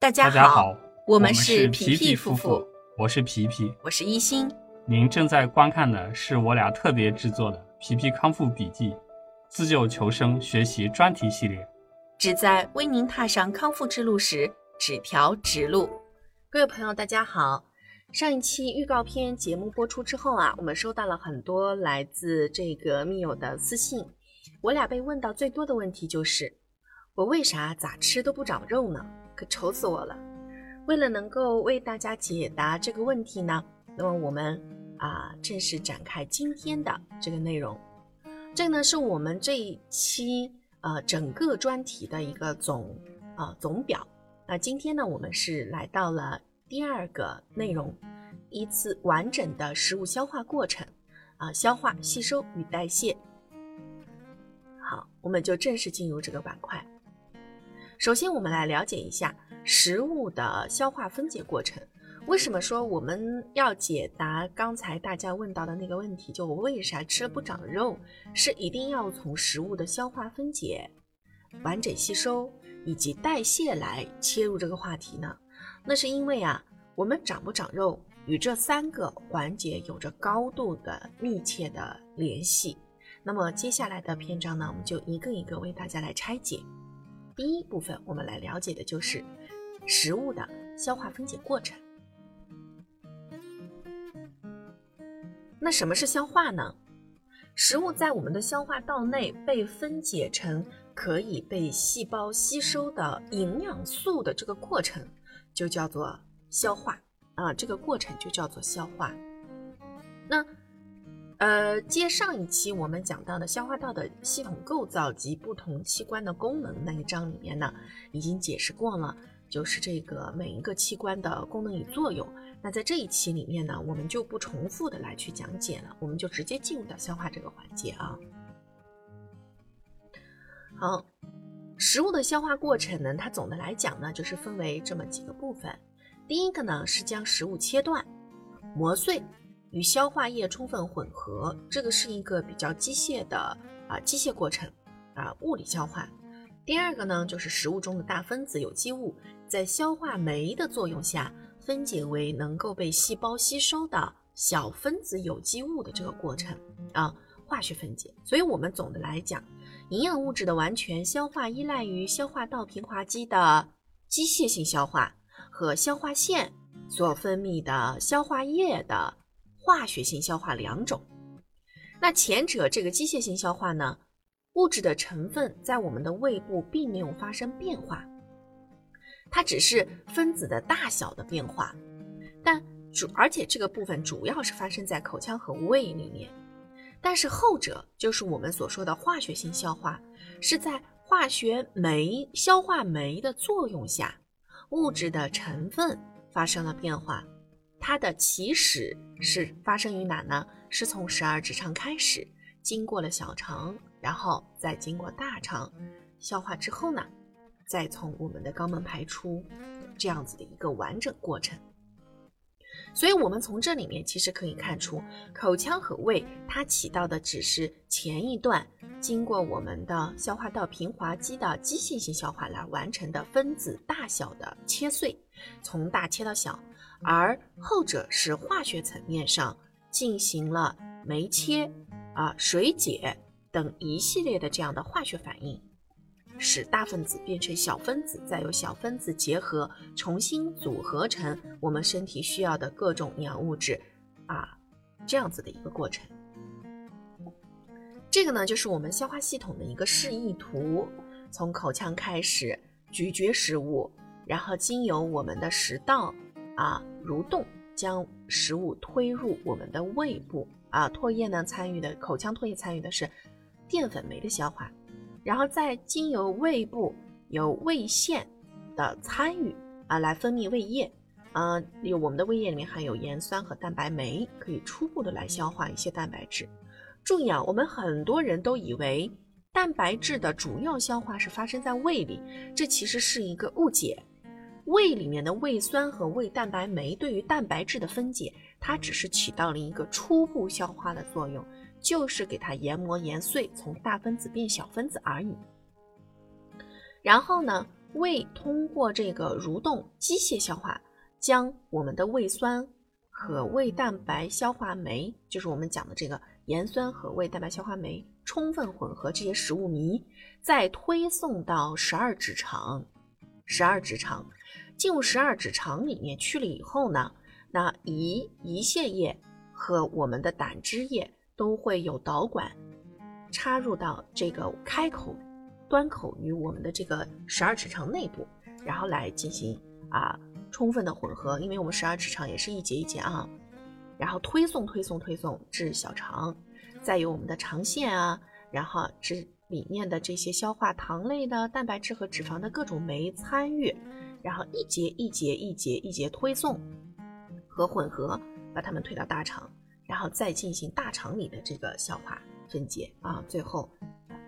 大家好，我们们是皮皮皮夫夫妇，我是皮皮。我是一心。您正在观看的是我俩特别制作的《皮皮康复笔记》自救求生学习专题系列。旨在为您踏上康复之路时指条直路。各位朋友，大家好。上一期预告片节目播出之后啊，我们收到了很多来自这个密友的私信。我俩被问到最多的问题就是：我为啥咋吃都不长肉呢？可愁死我了。为了能够为大家解答这个问题呢，那么我们啊正式展开今天的这个内容。这个呢是我们这一期呃整个专题的一个总呃总表。那今天呢，我们是来到了第二个内容，一次完整的食物消化过程啊、消化、吸收与代谢。好，我们就正式进入这个板块。首先，我们来了解一下食物的消化分解过程。为什么说我们要解答刚才大家问到的那个问题？就我为啥吃了不长肉？是一定要从食物的消化分解、完整吸收以及代谢来切入这个话题呢？那是因为啊，我们长不长肉与这三个环节有着高度的密切的联系。那么接下来的篇章呢，我们就一个一个为大家来拆解。第一部分，我们来了解的就是食物的消化分解过程。那什么是消化呢？食物在我们的消化道内被分解成可以被细胞吸收的营养素的这个过程，就叫做消化啊，这个过程就叫做消化。那呃，接上一期我们讲到的消化道的系统构造及不同器官的功能那一章里面呢，已经解释过了，就是这个每一个器官的功能与作用。那在这一期里面呢，我们就不重复的来去讲解了，我们就直接进入到消化这个环节啊。好，食物的消化过程呢，它总的来讲呢，就是分为这么几个部分。第一个呢是将食物切断、磨碎。与消化液充分混合，这个是一个比较机械的啊机械过程啊物理消化。第二个呢，就是食物中的大分子有机物在消化酶的作用下分解为能够被细胞吸收的小分子有机物的这个过程啊化学分解。所以，我们总的来讲，营养物质的完全消化依赖于消化道平滑肌的机械性消化和消化腺所分泌的消化液的。化学性消化两种，那前者这个机械性消化呢，物质的成分在我们的胃部并没有发生变化，它只是分子的大小的变化，但主而且这个部分主要是发生在口腔和胃里面，但是后者就是我们所说的化学性消化，是在化学酶消化酶的作用下，物质的成分发生了变化。它的起始是发生于哪呢？是从十二指肠开始，经过了小肠，然后再经过大肠消化之后呢，再从我们的肛门排出，这样子的一个完整过程。所以，我们从这里面其实可以看出，口腔和胃它起到的只是前一段经过我们的消化道平滑肌的机械性消化来完成的分子大小的切碎，从大切到小。而后者是化学层面上进行了酶切、啊水解等一系列的这样的化学反应，使大分子变成小分子，再由小分子结合，重新组合成我们身体需要的各种营养物质，啊，这样子的一个过程。这个呢，就是我们消化系统的一个示意图，从口腔开始咀嚼食物，然后经由我们的食道。啊，蠕动将食物推入我们的胃部啊，唾液呢参与的口腔唾液参与的是淀粉酶的消化，然后再经由胃部由胃腺的参与啊，来分泌胃液啊，有我们的胃液里面含有盐酸和蛋白酶，可以初步的来消化一些蛋白质。注意啊，我们很多人都以为蛋白质的主要消化是发生在胃里，这其实是一个误解。胃里面的胃酸和胃蛋白酶对于蛋白质的分解，它只是起到了一个初步消化的作用，就是给它研磨研碎，从大分子变小分子而已。然后呢，胃通过这个蠕动机械消化，将我们的胃酸和胃蛋白消化酶，就是我们讲的这个盐酸和胃蛋白消化酶，充分混合这些食物糜，再推送到十二指肠。十二指肠进入十二指肠里面去了以后呢，那胰胰腺液和我们的胆汁液都会有导管插入到这个开口。端口与我们的这个十二指肠内部，然后来进行啊充分的混合，因为我们十二指肠也是一节一节啊，然后推送推送推送至小肠，再由我们的肠腺啊，然后至里面的这些消化糖类的、蛋白质和脂肪的各种酶参与，然后一节一节一节一节推送和混合，把它们推到大肠，然后再进行大肠里的这个消化分解啊，最后。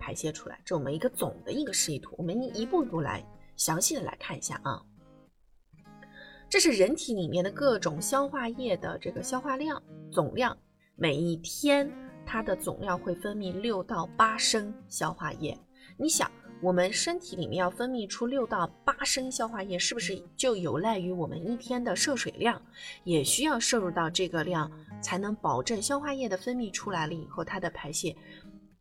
排泄出来，这我们一个总的一个示意图，我们一步一步来详细的来看一下啊。这是人体里面的各种消化液的这个消化量总量，每一天它的总量会分泌六到八升消化液。你想，我们身体里面要分泌出六到八升消化液，是不是就有赖于我们一天的摄水量，也需要摄入到这个量，才能保证消化液的分泌出来了以后，它的排泄。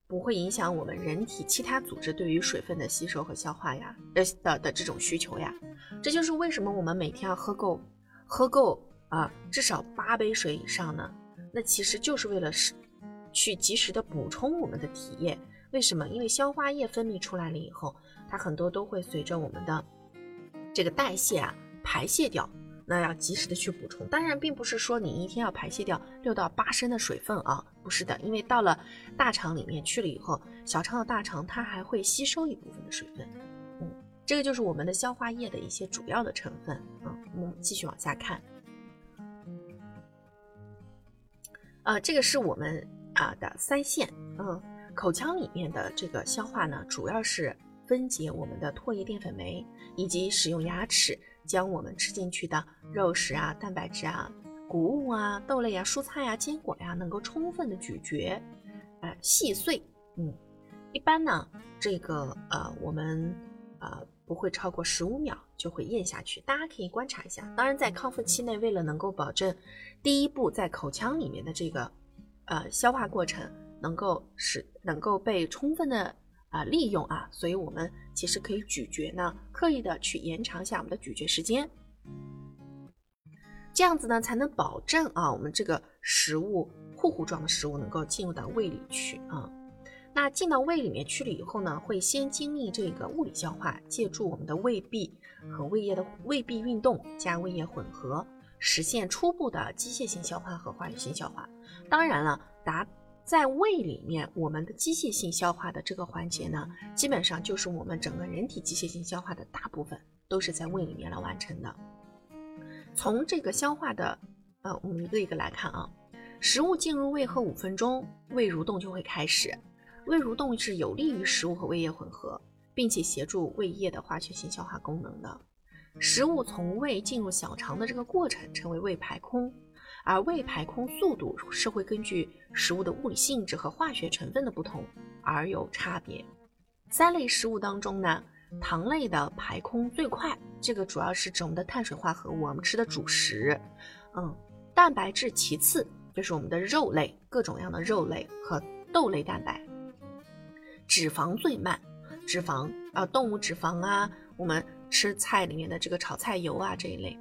不会影响我们人体其他组织对于水分的吸收和消化呀，的的的这种需求呀，这就是为什么我们每天要喝够，喝够啊，至少八杯水以上呢？那其实就是为了是去及时的补充我们的体液。为什么？因为消化液分泌出来了以后，它很多都会随着我们的这个代谢啊排泄掉。那要及时的去补充，当然并不是说你一天要排泄掉六到八升的水分啊，不是的，因为到了大肠里面去了以后，小肠的大肠它还会吸收一部分的水分，嗯，这个就是我们的消化液的一些主要的成分啊。我们继续往下看，啊，这个是我们啊的腮腺，嗯，口腔里面的这个消化呢，主要是分解我们的唾液淀粉酶，以及使用牙齿。将我们吃进去的肉食啊、蛋白质啊、谷物啊、豆类啊、蔬菜啊、坚果呀，能够充分的咀嚼，呃，细碎。嗯，一般呢，这个呃，我们呃不会超过十五秒就会咽下去。大家可以观察一下。当然，在康复期内，为了能够保证第一步在口腔里面的这个呃消化过程能够使能够被充分的。啊，利用啊，所以我们其实可以咀嚼呢，刻意的去延长一下我们的咀嚼时间，这样子呢才能保证啊，我们这个食物糊糊状的食物能够进入到胃里去啊。那进到胃里面去了以后呢，会先经历这个物理消化，借助我们的胃壁和胃液的胃壁运动加胃液混合，实现初步的机械性消化和化学性消化。当然了，达。在胃里面，我们的机械性消化的这个环节呢，基本上就是我们整个人体机械性消化的大部分都是在胃里面来完成的。从这个消化的，呃，我们一个一个来看啊。食物进入胃后五分钟，胃蠕动就会开始。胃蠕动是有利于食物和胃液混合，并且协助胃液的化学性消化功能的。食物从胃进入小肠的这个过程称为胃排空。而胃排空速度是会根据食物的物理性质和化学成分的不同而有差别。三类食物当中呢，糖类的排空最快，这个主要是指我们的碳水化合物，我们吃的主食。嗯，蛋白质其次就是我们的肉类，各种样的肉类和豆类蛋白。脂肪最慢，脂肪啊，动物脂肪啊，我们吃菜里面的这个炒菜油啊这一类。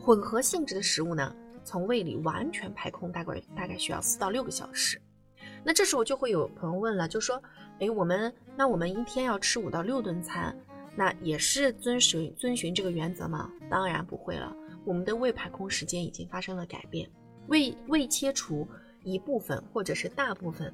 混合性质的食物呢？从胃里完全排空，大概大概需要四到六个小时。那这时候就会有朋友问了，就说：“哎，我们那我们一天要吃五到六顿餐，那也是遵循遵循这个原则吗？”当然不会了，我们的胃排空时间已经发生了改变。胃胃切除一部分，或者是大部分，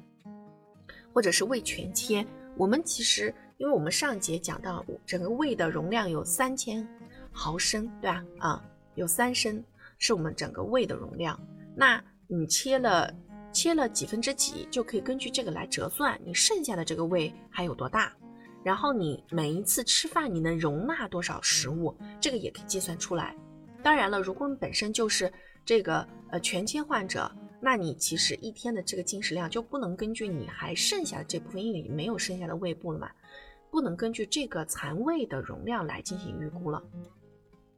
或者是胃全切。我们其实，因为我们上节讲到整个胃的容量有三千毫升，对吧？啊，有三升。是我们整个胃的容量，那你切了切了几分之几，就可以根据这个来折算你剩下的这个胃还有多大，然后你每一次吃饭你能容纳多少食物，这个也可以计算出来。当然了，如果你本身就是这个呃全切患者，那你其实一天的这个进食量就不能根据你还剩下的这部分，因为你没有剩下的胃部了嘛，不能根据这个残胃的容量来进行预估了，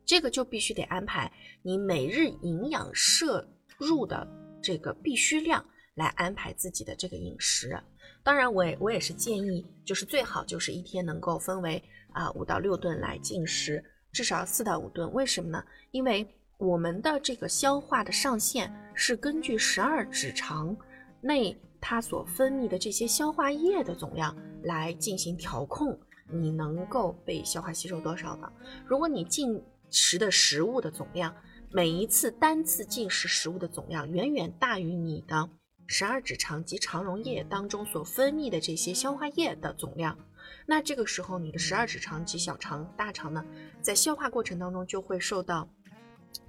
这个就必须得安排你每日营养摄入的这个必须量来安排自己的这个饮食。当然，我也我也是建议，就是最好就是一天能够分为啊五到六顿来进食，至少四到五顿。为什么呢？因为我们的这个消化的上限是根据十二指肠内它所分泌的这些消化液的总量来进行调控，你能够被消化吸收多少的。如果你进食的食物的总量，每一次单次进食食物的总量远远大于你的十二指肠及肠溶液当中所分泌的这些消化液的总量，那这个时候你的十二指肠及小肠、大肠呢，在消化过程当中就会受到。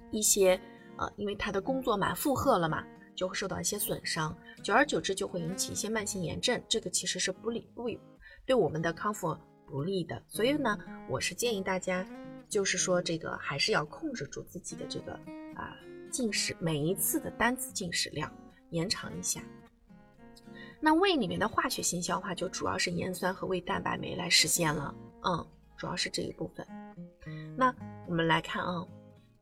一些呃，因为它的工作满负荷了嘛，就会受到一些损伤，久而久之就会引起一些慢性炎症，这个其实是不利不对我们的康复不利的。所以呢，我是建议大家，就是说这个还是要控制住自己的这个啊进食，每一次的单次进食量延长一下。那胃里面的化学性消化就主要是盐酸和胃蛋白酶来实现了，嗯，主要是这一部分。那我们来看啊。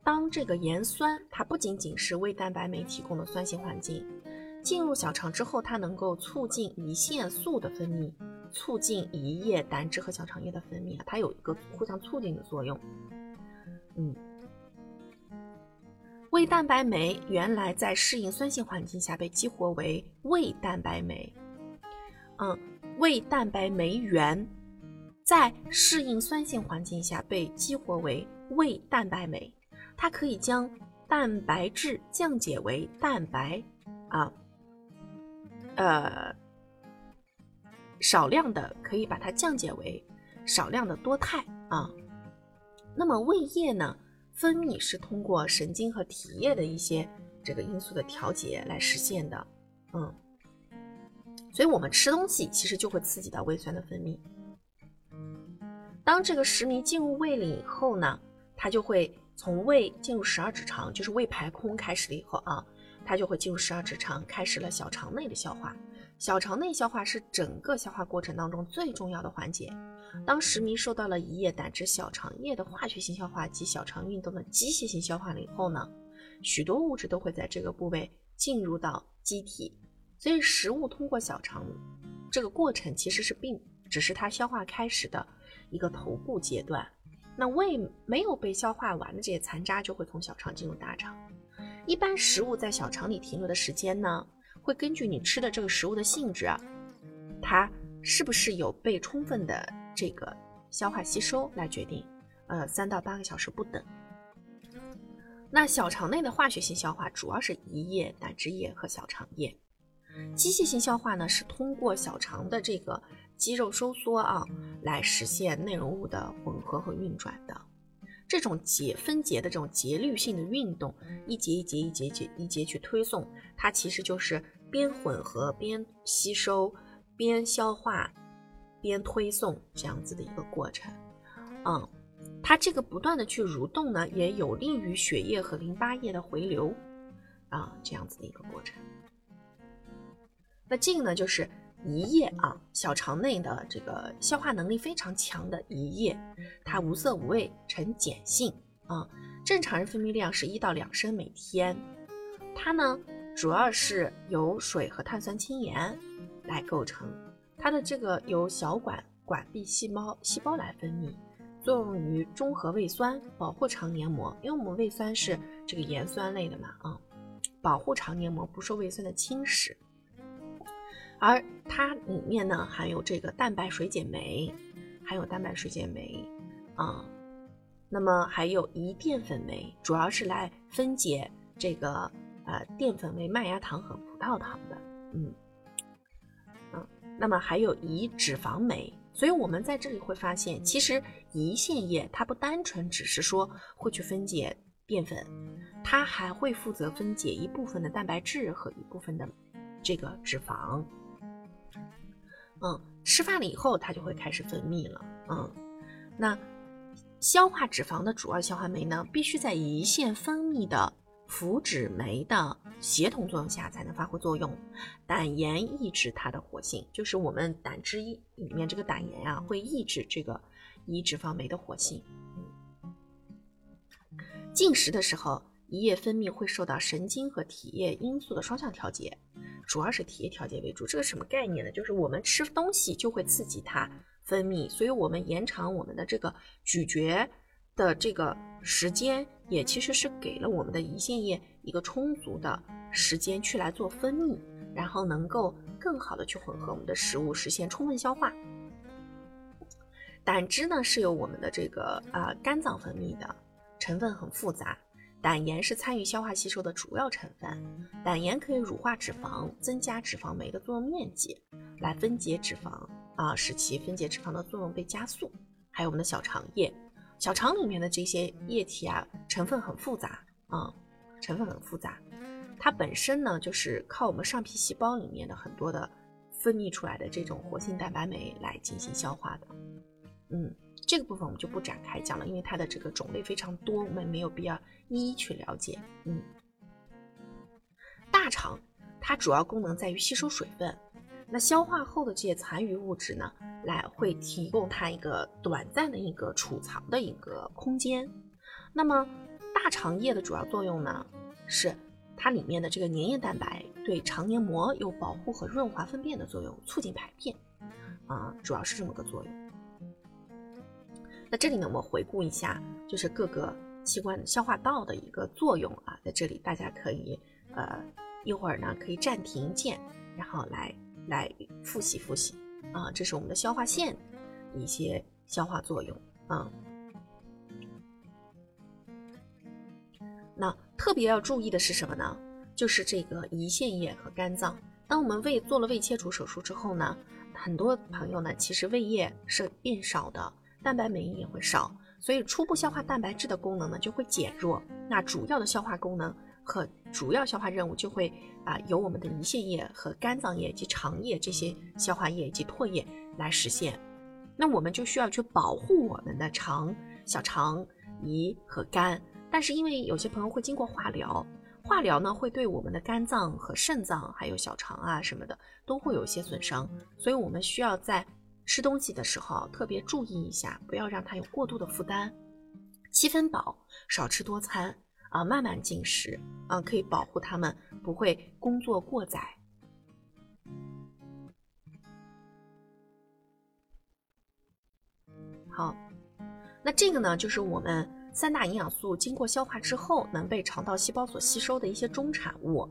当这个盐酸，它不仅仅是胃蛋白酶提供的酸性环境，进入小肠之后，它能够促进胰腺素的分泌，促进胰液、胆汁和小肠液的分泌，它有一个互相促进的作用。嗯，胃蛋白酶原来在适应酸性环境下被激活为胃蛋白酶，嗯，胃蛋白酶原在适应酸性环境下被激活为胃蛋白酶。它可以将蛋白质降解为蛋白，啊，呃，少量的可以把它降解为少量的多肽啊。那么胃液呢，分泌是通过神经和体液的一些这个因素的调节来实现的，嗯。所以我们吃东西其实就会刺激到胃酸的分泌。当这个食糜进入胃里以后呢，它就会。从胃进入十二指肠，就是胃排空开始了以后啊，它就会进入十二指肠，开始了小肠内的消化。小肠内消化是整个消化过程当中最重要的环节。当食糜受到了胰液、胆汁、小肠液的化学性消化及小肠运动的机械性消化了以后呢，许多物质都会在这个部位进入到机体。所以食物通过小肠这个过程其实是并只是它消化开始的一个头部阶段。那胃没有被消化完的这些残渣就会从小肠进入大肠。一般食物在小肠里停留的时间呢，会根据你吃的这个食物的性质，它是不是有被充分的这个消化吸收来决定。呃，三到八个小时不等。那小肠内的化学性消化主要是胰液、胆汁液和小肠液。机械性消化呢，是通过小肠的这个。肌肉收缩啊，来实现内容物的混合和运转的这种节分节的这种节律性的运动，一节一节一节节一节去推送，它其实就是边混合边吸收边消化边推送这样子的一个过程。嗯，它这个不断的去蠕动呢，也有利于血液和淋巴液的回流啊，这样子的一个过程。那这个呢，就是。胰液啊，小肠内的这个消化能力非常强的胰液，它无色无味，呈碱性啊。正常人分泌量是一到两升每天。它呢，主要是由水和碳酸氢盐来构成。它的这个由小管管壁细胞细胞来分泌，作用于中和胃酸，保护肠黏膜。因为我们胃酸是这个盐酸类的嘛，啊，保护肠黏膜不受胃酸的侵蚀。而它里面呢含有这个蛋白水解酶，含有蛋白水解酶啊，那么还有胰淀粉酶，主要是来分解这个呃淀粉为麦芽糖和葡萄糖的，嗯嗯，那么还有胰脂肪酶，所以我们在这里会发现，其实胰腺液它不单纯只是说会去分解淀粉，它还会负责分解一部分的蛋白质和一部分的这个脂肪。嗯，吃饭了以后，它就会开始分泌了。嗯，那消化脂肪的主要消化酶呢，必须在胰腺分泌的辅脂酶的协同作用下才能发挥作用。胆盐抑制它的活性，就是我们胆汁一里面这个胆盐啊，会抑制这个胰脂肪酶的活性。进食的时候，胰液分泌会受到神经和体液因素的双向调节，主要是体液调节为主。这个什么概念呢？就是我们吃东西就会刺激它分泌，所以我们延长我们的这个咀嚼的这个时间，也其实是给了我们的胰腺液一个充足的时间去来做分泌，然后能够更好的去混合我们的食物，实现充分消化。胆汁呢是由我们的这个啊肝脏分泌的。成分很复杂，胆盐是参与消化吸收的主要成分。胆盐可以乳化脂肪，增加脂肪酶的作用面积，来分解脂肪啊，使其分解脂肪的作用被加速。还有我们的小肠液，小肠里面的这些液体啊，成分很复杂啊，成分很复杂。它本身呢，就是靠我们上皮细胞里面的很多的分泌出来的这种活性蛋白酶来进行消化的。嗯。这个部分我们就不展开讲了，因为它的这个种类非常多，我们没有必要一一去了解。嗯，大肠它主要功能在于吸收水分，那消化后的这些残余物质呢，来会提供它一个短暂的一个储藏的一个空间。那么大肠液的主要作用呢，是它里面的这个粘液蛋白对肠黏膜有保护和润滑粪便的作用，促进排便啊，主要是这么个作用。那这里呢，我们回顾一下，就是各个器官消化道的一个作用啊，在这里大家可以呃一会儿呢可以暂停键，然后来来复习复习啊，这是我们的消化腺一些消化作用啊。那特别要注意的是什么呢？就是这个胰腺液和肝脏。当我们胃做了胃切除手术之后呢，很多朋友呢其实胃液是变少的。蛋白酶也会少，所以初步消化蛋白质的功能呢就会减弱。那主要的消化功能和主要消化任务就会啊由我们的胰腺液和肝脏液以及肠液这些消化液以及唾液来实现。那我们就需要去保护我们的肠、小肠、胰和肝。但是因为有些朋友会经过化疗，化疗呢会对我们的肝脏和肾脏还有小肠啊什么的都会有一些损伤，所以我们需要在。吃东西的时候特别注意一下，不要让它有过度的负担。七分饱，少吃多餐啊，慢慢进食啊，可以保护他们不会工作过载。好，那这个呢，就是我们三大营养素经过消化之后，能被肠道细胞所吸收的一些中产物。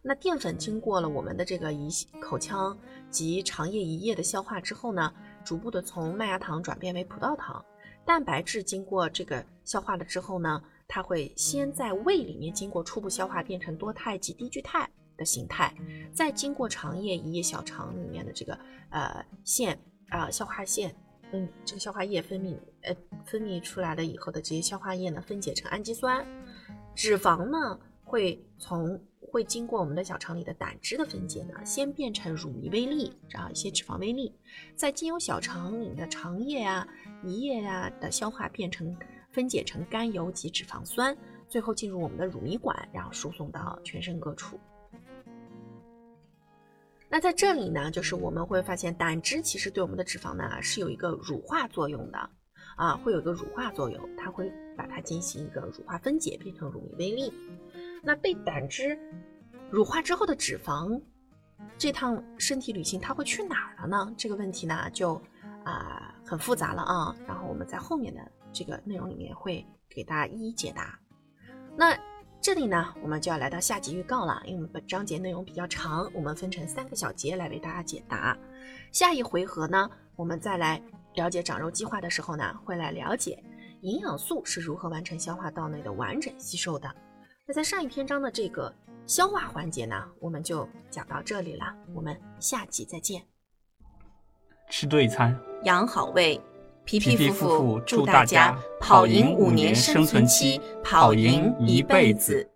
那淀粉经过了我们的这个胰口腔及肠液胰液的消化之后呢，逐步的从麦芽糖转变为葡萄糖。蛋白质经过这个消化了之后呢，它会先在胃里面经过初步消化变成多肽及低聚肽的形态，再经过肠液胰液小肠里面的这个呃腺啊消化腺，嗯，这个消化液分泌呃分泌出来了以后的这些消化液呢，分解成氨基酸，脂肪呢会从会经过我们的小肠里的胆汁的分解呢，先变成乳糜微粒，这样一些脂肪微粒，再经由小肠里的肠液啊、胰液啊的消化，变成分解成甘油及脂肪酸，最后进入我们的乳糜管，然后输送到全身各处。那在这里呢，就是我们会发现胆汁其实对我们的脂肪呢是有一个乳化作用的啊，会有一个乳化作用，它会把它进行一个乳化分解，变成乳糜微粒。那被胆汁乳化之后的脂肪，这趟身体旅行它会去哪儿了呢？这个问题呢就啊很复杂了啊。然后我们在后面的这个内容里面会给大家一一解答。那这里呢我们就要来到下集预告了，因为我们本章节内容比较长，我们分成三个小节来为大家解答。下一回合呢，我们再来了解长肉计划的时候呢，会来了解营养素是如何完成消化道内的完整吸收的。那在上一篇章的这个消化环节呢，我们就讲到这里了。我们下集再见。吃对餐，养好胃。皮皮夫妇祝大家跑赢五年生存期，跑赢一辈子。